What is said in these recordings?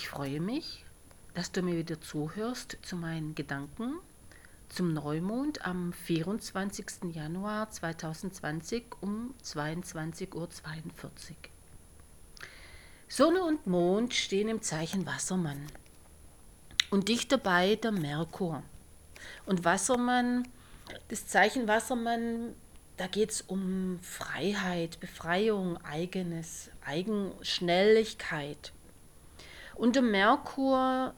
Ich freue mich, dass du mir wieder zuhörst zu meinen Gedanken zum Neumond am 24. Januar 2020 um 22.42 Uhr. Sonne und Mond stehen im Zeichen Wassermann und dicht dabei der Merkur. Und Wassermann, das Zeichen Wassermann, da geht es um Freiheit, Befreiung, eigenes, Eigenschnelligkeit. Und der Merkur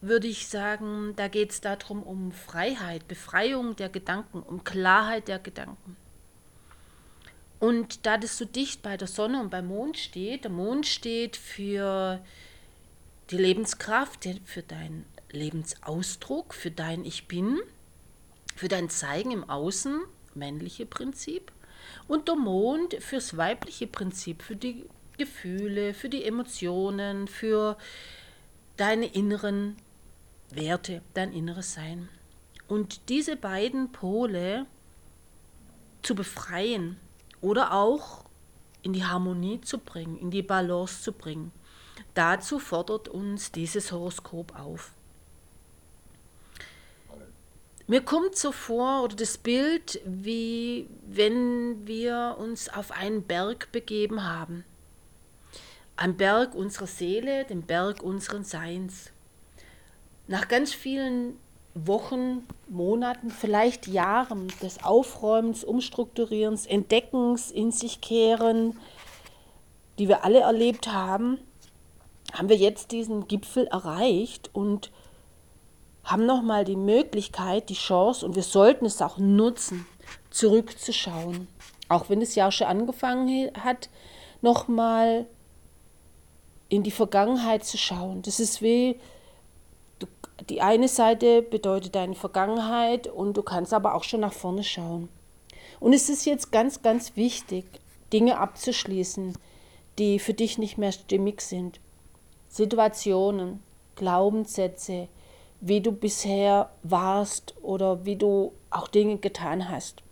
würde ich sagen, da geht es darum um Freiheit, Befreiung der Gedanken, um Klarheit der Gedanken. Und da das so dicht bei der Sonne und beim Mond steht, der Mond steht für die Lebenskraft, für deinen Lebensausdruck, für dein Ich Bin, für dein Zeigen im Außen, männliche Prinzip, und der Mond fürs weibliche Prinzip, für die Gefühle, für die Emotionen, für deine inneren Werte, dein inneres Sein. Und diese beiden Pole zu befreien oder auch in die Harmonie zu bringen, in die Balance zu bringen. Dazu fordert uns dieses Horoskop auf. Mir kommt so vor, oder das Bild, wie wenn wir uns auf einen Berg begeben haben. Ein Berg unserer Seele, den Berg unseren Seins nach ganz vielen Wochen, Monaten, vielleicht Jahren des Aufräumens, Umstrukturierens, Entdeckens, in sich kehren, die wir alle erlebt haben, haben wir jetzt diesen Gipfel erreicht und haben nochmal die Möglichkeit, die Chance, und wir sollten es auch nutzen, zurückzuschauen. Auch wenn es ja schon angefangen hat, nochmal in die Vergangenheit zu schauen. Das ist wie die eine Seite bedeutet deine Vergangenheit und du kannst aber auch schon nach vorne schauen. Und es ist jetzt ganz, ganz wichtig, Dinge abzuschließen, die für dich nicht mehr stimmig sind. Situationen, Glaubenssätze, wie du bisher warst oder wie du auch Dinge getan hast.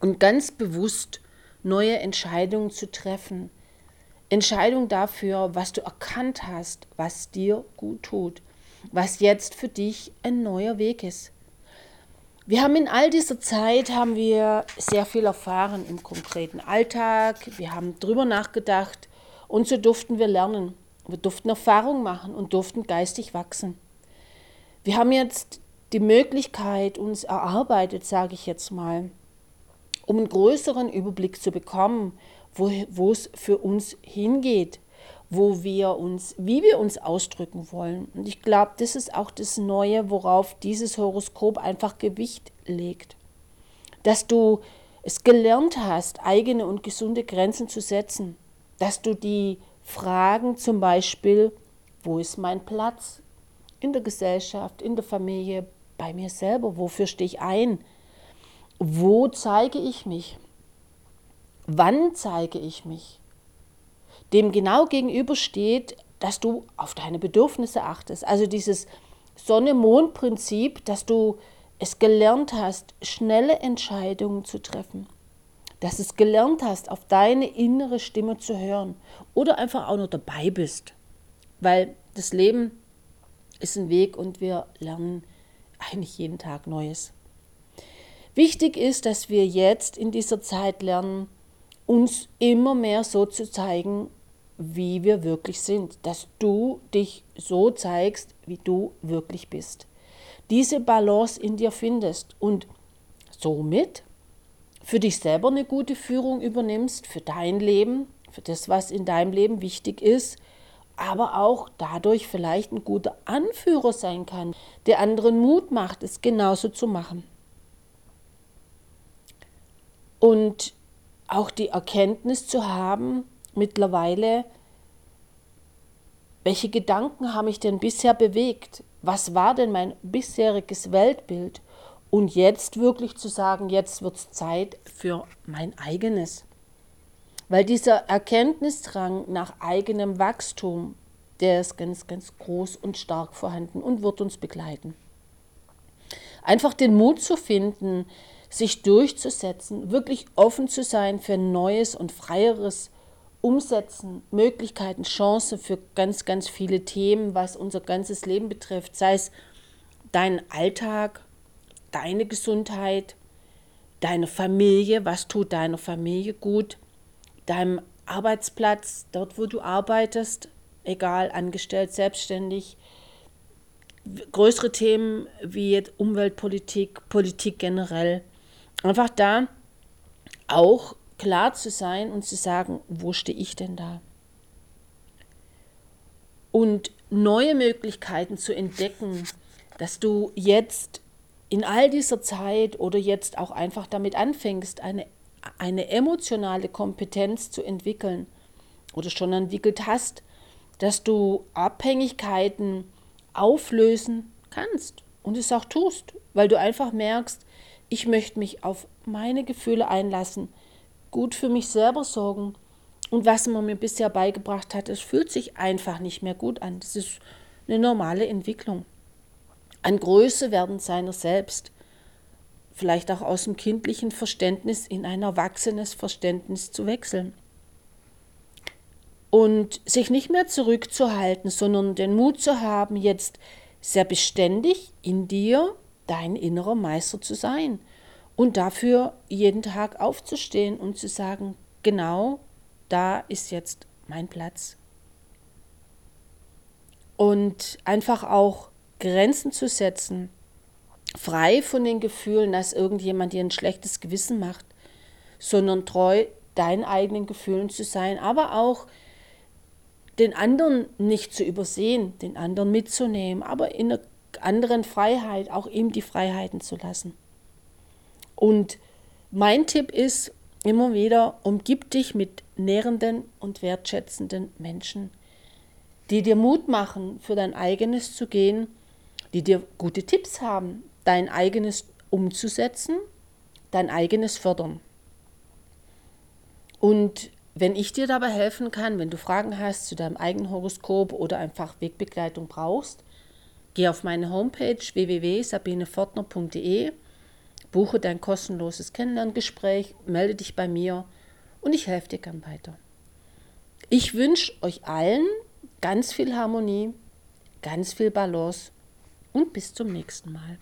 Und ganz bewusst neue Entscheidungen zu treffen. Entscheidungen dafür, was du erkannt hast, was dir gut tut was jetzt für dich ein neuer Weg ist. Wir haben in all dieser Zeit haben wir sehr viel erfahren im konkreten Alltag. Wir haben drüber nachgedacht und so durften wir lernen. Wir durften Erfahrung machen und durften geistig wachsen. Wir haben jetzt die Möglichkeit uns erarbeitet, sage ich jetzt mal, um einen größeren Überblick zu bekommen, wo es für uns hingeht, wo wir uns, wie wir uns ausdrücken wollen. Und ich glaube, das ist auch das Neue, worauf dieses Horoskop einfach Gewicht legt. Dass du es gelernt hast, eigene und gesunde Grenzen zu setzen. Dass du die Fragen zum Beispiel, wo ist mein Platz in der Gesellschaft, in der Familie, bei mir selber, wofür stehe ich ein? Wo zeige ich mich? Wann zeige ich mich? dem genau gegenübersteht, dass du auf deine Bedürfnisse achtest. Also dieses Sonne-Mond-Prinzip, dass du es gelernt hast, schnelle Entscheidungen zu treffen. Dass es gelernt hast, auf deine innere Stimme zu hören. Oder einfach auch nur dabei bist. Weil das Leben ist ein Weg und wir lernen eigentlich jeden Tag Neues. Wichtig ist, dass wir jetzt in dieser Zeit lernen, uns immer mehr so zu zeigen, wie wir wirklich sind, dass du dich so zeigst, wie du wirklich bist. Diese Balance in dir findest und somit für dich selber eine gute Führung übernimmst, für dein Leben, für das, was in deinem Leben wichtig ist, aber auch dadurch vielleicht ein guter Anführer sein kann, der anderen Mut macht, es genauso zu machen. Und auch die Erkenntnis zu haben, mittlerweile, welche Gedanken haben mich denn bisher bewegt? Was war denn mein bisheriges Weltbild? Und jetzt wirklich zu sagen, jetzt wird es Zeit für mein eigenes. Weil dieser Erkenntnisdrang nach eigenem Wachstum, der ist ganz, ganz groß und stark vorhanden und wird uns begleiten. Einfach den Mut zu finden, sich durchzusetzen, wirklich offen zu sein für Neues und Freieres umsetzen, Möglichkeiten, Chancen für ganz, ganz viele Themen, was unser ganzes Leben betrifft, sei es dein Alltag, deine Gesundheit, deine Familie, was tut deiner Familie gut, deinem Arbeitsplatz, dort wo du arbeitest, egal angestellt, selbstständig, größere Themen wie Umweltpolitik, Politik generell. Einfach da auch klar zu sein und zu sagen, wo stehe ich denn da? Und neue Möglichkeiten zu entdecken, dass du jetzt in all dieser Zeit oder jetzt auch einfach damit anfängst, eine, eine emotionale Kompetenz zu entwickeln oder schon entwickelt hast, dass du Abhängigkeiten auflösen kannst und es auch tust, weil du einfach merkst, ich möchte mich auf meine Gefühle einlassen, gut für mich selber sorgen. Und was man mir bisher beigebracht hat, es fühlt sich einfach nicht mehr gut an. Das ist eine normale Entwicklung. An Größe werden seiner selbst. Vielleicht auch aus dem kindlichen Verständnis in ein erwachsenes Verständnis zu wechseln und sich nicht mehr zurückzuhalten, sondern den Mut zu haben, jetzt sehr beständig in dir dein innerer Meister zu sein und dafür jeden Tag aufzustehen und zu sagen, genau da ist jetzt mein Platz. Und einfach auch Grenzen zu setzen, frei von den Gefühlen, dass irgendjemand dir ein schlechtes Gewissen macht, sondern treu deinen eigenen Gefühlen zu sein, aber auch den anderen nicht zu übersehen, den anderen mitzunehmen, aber in einer anderen Freiheit auch ihm die Freiheiten zu lassen. Und mein Tipp ist immer wieder, umgib dich mit nährenden und wertschätzenden Menschen, die dir Mut machen, für dein eigenes zu gehen, die dir gute Tipps haben, dein eigenes umzusetzen, dein eigenes fördern. Und wenn ich dir dabei helfen kann, wenn du Fragen hast zu deinem eigenen Horoskop oder einfach Wegbegleitung brauchst, geh auf meine Homepage www.sabinefortner.de, buche dein kostenloses Kennenlerngespräch, melde dich bei mir und ich helfe dir gern weiter. Ich wünsche euch allen ganz viel Harmonie, ganz viel Balance und bis zum nächsten Mal.